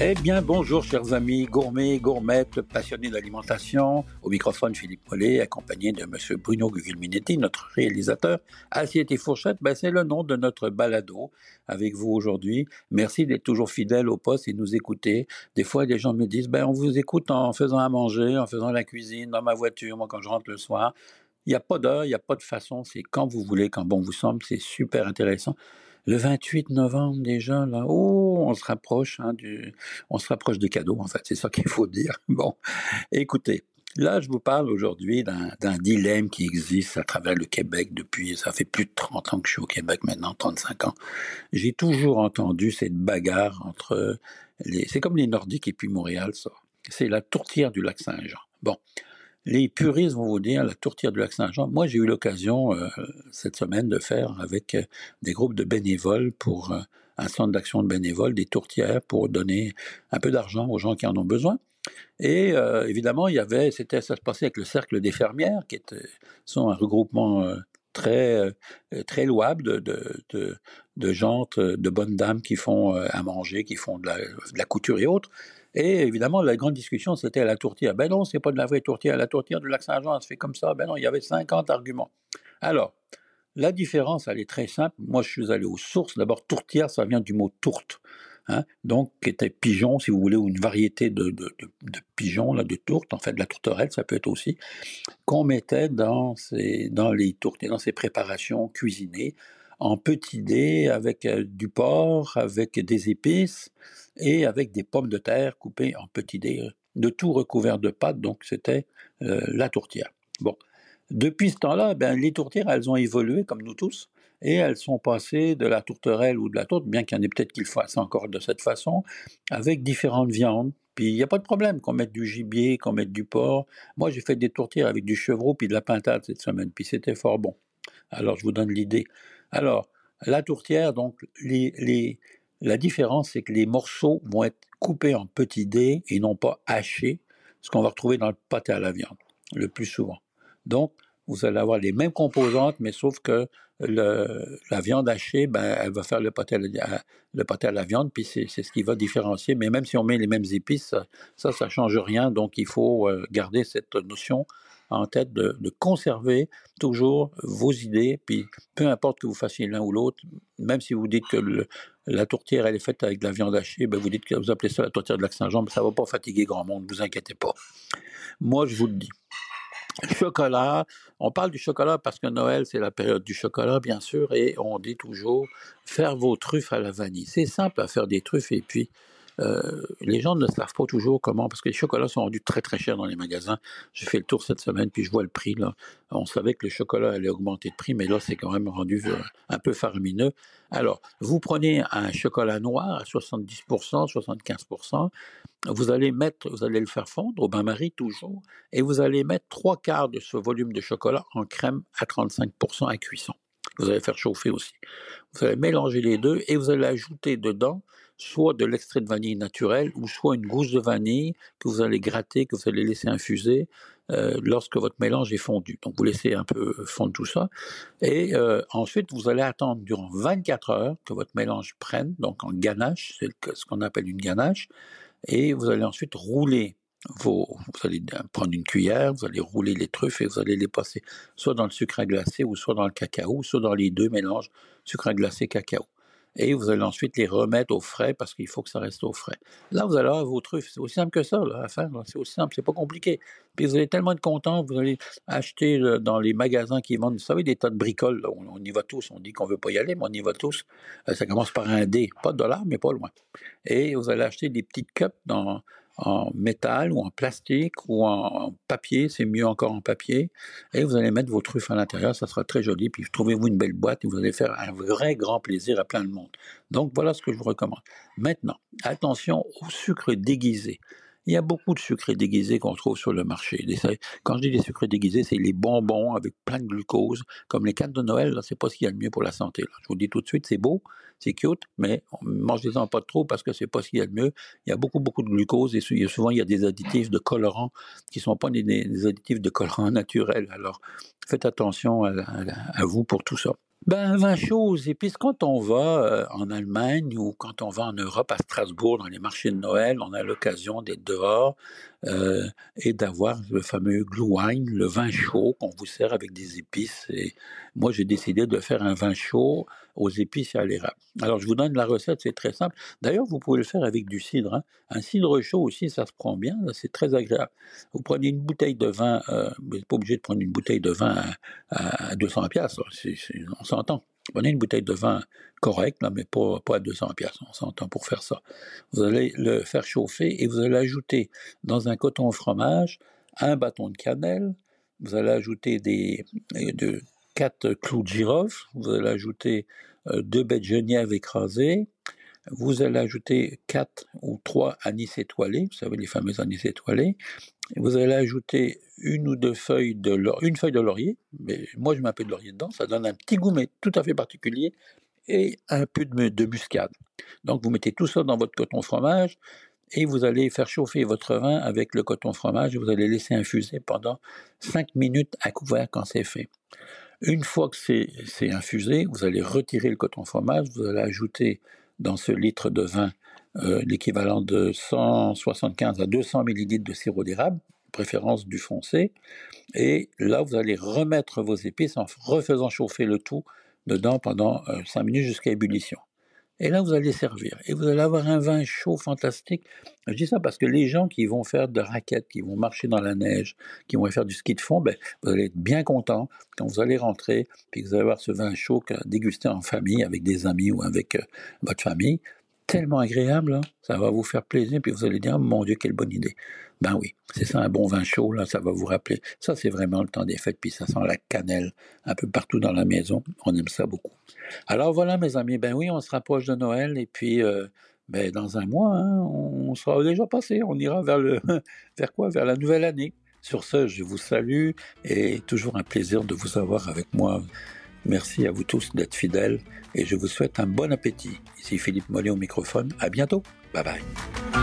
Eh bien, bonjour chers amis gourmets, gourmettes, passionnés d'alimentation. Au microphone, Philippe Mollet, accompagné de Monsieur Bruno Guglielminetti, notre réalisateur. Assiette et fourchette, ben, c'est le nom de notre balado avec vous aujourd'hui. Merci d'être toujours fidèle au poste et nous écouter. Des fois, des gens me disent, ben, on vous écoute en faisant à manger, en faisant la cuisine, dans ma voiture, moi, quand je rentre le soir. Il n'y a pas d'heure, il n'y a pas de façon, c'est quand vous voulez, quand bon vous semble, c'est super intéressant. Le 28 novembre déjà, là, oh, on se rapproche hein, du, on se rapproche des cadeaux, en fait, c'est ça qu'il faut dire. Bon, écoutez, là, je vous parle aujourd'hui d'un dilemme qui existe à travers le Québec depuis, ça fait plus de 30 ans que je suis au Québec maintenant, 35 ans. J'ai toujours entendu cette bagarre entre les, c'est comme les Nordiques et puis Montréal, ça. C'est la tourtière du lac Saint-Jean. Bon, les puristes vont vous dire la tourtière du lac Saint-Jean. Moi, j'ai eu l'occasion euh, cette semaine de faire avec euh, des groupes de bénévoles pour euh, un centre d'action de bénévoles des tourtières pour donner un peu d'argent aux gens qui en ont besoin. Et évidemment, il y avait, c'était, ça se passait avec le cercle des fermières, qui sont un regroupement très très louable de, de, gens, de bonnes dames qui font à manger, qui font de la couture et autres. Et évidemment, la grande discussion, c'était la tourtière. Ben non, c'est pas de la vraie tourtière. La tourtière du lac Saint-Jean, elle se fait comme ça. Ben non, il y avait 50 arguments. Alors, la différence, elle est très simple. Moi, je suis allé aux sources. D'abord, tourtière, ça vient du mot tourte. Hein, donc, qui était pigeon, si vous voulez, ou une variété de, de, pigeons, là, de tourtes, en fait, de la tourterelle, ça peut être aussi, qu'on mettait dans, ces, dans les tourtes dans ces préparations cuisinées, en petit dés avec euh, du porc, avec des épices et avec des pommes de terre coupées en petits dés, euh, de tout recouvert de pâte, donc c'était euh, la tourtière. Bon. Depuis ce temps-là, ben, les tourtières, elles ont évolué comme nous tous, et elles sont passées de la tourterelle ou de la tourte, bien qu'il y en ait peut-être qu'il fassent encore de cette façon, avec différentes viandes. Puis il n'y a pas de problème qu'on mette du gibier, qu'on mette du porc. Moi, j'ai fait des tourtières avec du chevreau puis de la pintade cette semaine, puis c'était fort bon. Alors, je vous donne l'idée. Alors, la tourtière, donc, les, les, la différence, c'est que les morceaux vont être coupés en petits dés et non pas hachés, ce qu'on va retrouver dans le pâté à la viande, le plus souvent. Donc, vous allez avoir les mêmes composantes, mais sauf que la viande hachée, ben, elle va faire le pâté à la, le pâté à la viande, puis c'est ce qui va différencier. Mais même si on met les mêmes épices, ça, ça change rien. Donc, il faut euh, garder cette notion en tête de, de, conserver toujours vos idées, puis peu importe que vous fassiez l'un ou l'autre, même si vous dites que le, la tourtière elle est faite avec de la viande hachée, ben vous dites que vous appelez ça la tourtière de lac Saint-Jean, ça va pas fatiguer grand monde, vous inquiétez pas. Moi, je vous le dis. Chocolat, on parle du chocolat parce que Noël, c'est la période du chocolat, bien sûr, et on dit toujours faire vos truffes à la vanille. C'est simple à faire des truffes, et puis euh, les gens ne savent pas toujours comment, parce que les chocolats sont rendus très très chers dans les magasins. J'ai fait le tour cette semaine, puis je vois le prix. On savait que le chocolat allait augmenter de prix, mais là, c'est quand même rendu euh, un peu faramineux. Alors, vous prenez un chocolat noir à 70%, 75%, vous allez mettre, vous allez le faire fondre au bain-marie toujours, et vous allez mettre trois quarts de ce volume de chocolat en crème à 35% à cuisson. Vous allez faire chauffer aussi. Vous allez mélanger les deux et vous allez ajouter dedans soit de l'extrait de vanille naturel ou soit une gousse de vanille que vous allez gratter, que vous allez laisser infuser euh, lorsque votre mélange est fondu. Donc vous laissez un peu fondre tout ça et euh, ensuite vous allez attendre durant 24 heures que votre mélange prenne, donc en ganache, c'est ce qu'on appelle une ganache, et vous allez ensuite rouler vous allez prendre une cuillère, vous allez rouler les truffes et vous allez les passer soit dans le sucre à ou soit dans le cacao, soit dans les deux mélanges sucre à glacer cacao et vous allez ensuite les remettre au frais parce qu'il faut que ça reste au frais. Là, vous allez avoir vos truffes. C'est aussi simple que ça là, à faire. C'est aussi simple, c'est pas compliqué. Puis vous allez tellement être content, vous allez acheter dans les magasins qui vendent, vous savez, des tas de bricoles. On, y va tous. On dit qu'on veut pas y aller, mais on y va tous. Euh, ça commence par un D, pas de dollars, mais pas loin. Et vous allez acheter des petites cups dans en métal ou en plastique ou en, papier, c'est mieux encore en papier, et vous allez mettre vos truffes à l'intérieur, ça sera très joli, puis trouvez-vous une belle boîte et vous allez faire un vrai grand plaisir à plein de monde. Donc voilà ce que je vous recommande. Maintenant, attention au sucre déguisé. Il y a beaucoup de sucres déguisés qu'on trouve sur le marché. Quand je dis des sucres déguisés, c'est les bonbons avec plein de glucose, comme les cannes de Noël, là, c'est pas ce qu'il y a de mieux pour la santé. Je vous dis tout de suite, c'est beau, c'est cute, mais mangez-en pas trop parce que c'est pas ce qu'il y a de mieux. Il y a beaucoup, beaucoup de glucose et souvent il y a des additifs de colorants qui sont pas des, additifs de colorants naturels. Alors, faites attention à vous pour tout ça. Ben, un vin chaud aux épices, quand on va euh, en Allemagne ou quand on va en Europe, à Strasbourg, dans les marchés de Noël, on a l'occasion d'être dehors euh, et d'avoir le fameux Glühwein, le vin chaud qu'on vous sert avec des épices. Et moi, j'ai décidé de faire un vin chaud aux épices et à l'érable. Alors, je vous donne la recette, c'est très simple. D'ailleurs, vous pouvez le faire avec du cidre. Hein. Un cidre chaud aussi, ça se prend bien, c'est très agréable. Vous prenez une bouteille de vin, euh, vous n'êtes pas obligé de prendre une bouteille de vin à, à 200 piastres, on s'entend. Prenez une bouteille de vin correcte, mais pas, pas à 200 piastres, on s'entend pour faire ça. Vous allez le faire chauffer et vous allez ajouter dans un coton fromage un bâton de cannelle, vous allez ajouter des, de, quatre clous de girofle, vous allez ajouter euh, deux baies de écrasées, vous allez ajouter quatre ou trois anis étoilés, vous savez les fameux anis étoilés, vous allez ajouter une ou deux feuilles de une feuille de laurier, mais moi je mets un peu de laurier dedans, ça donne un petit goût mais tout à fait particulier, et un peu de, de muscade. Donc vous mettez tout ça dans votre coton fromage, et vous allez faire chauffer votre vin avec le coton fromage et vous allez laisser infuser pendant 5 minutes à couvert quand c'est fait. Une fois que c'est infusé, vous allez retirer le coton fromage, vous allez ajouter dans ce litre de vin l'équivalent de 175 à 200 millilitres de sirop d'érable, préférence du foncé, et là vous allez remettre vos épices en refaisant chauffer le tout dedans pendant 5 euh, minutes jusqu'à ébullition. Et là, vous allez servir. Et vous allez avoir un vin chaud fantastique. Je dis ça parce que les gens qui vont faire de raquettes, qui vont marcher dans la neige, qui vont faire du ski de fond, ben, vous allez être bien content quand vous allez rentrer, puis vous allez avoir ce vin chaud à déguster en famille, avec des amis ou avec euh, votre famille tellement agréable, hein. ça va vous faire plaisir, puis vous allez dire, mon Dieu, quelle bonne idée. Ben oui, c'est ça, un bon vin chaud, là, ça va vous rappeler. Ça, c'est vraiment le temps des fêtes, puis ça sent la cannelle un peu partout dans la maison. On aime ça beaucoup. Alors voilà, mes amis, ben oui, on se rapproche de Noël, et puis, euh, ben, dans un mois, hein, on sera déjà passé, on ira vers le, vers quoi? Vers la nouvelle année. Sur ce, je vous salue, et toujours un plaisir de vous avoir avec moi Merci à vous tous d'être fidèles et je vous souhaite un bon appétit. Ici Philippe Mollet au microphone. À bientôt. Bye bye.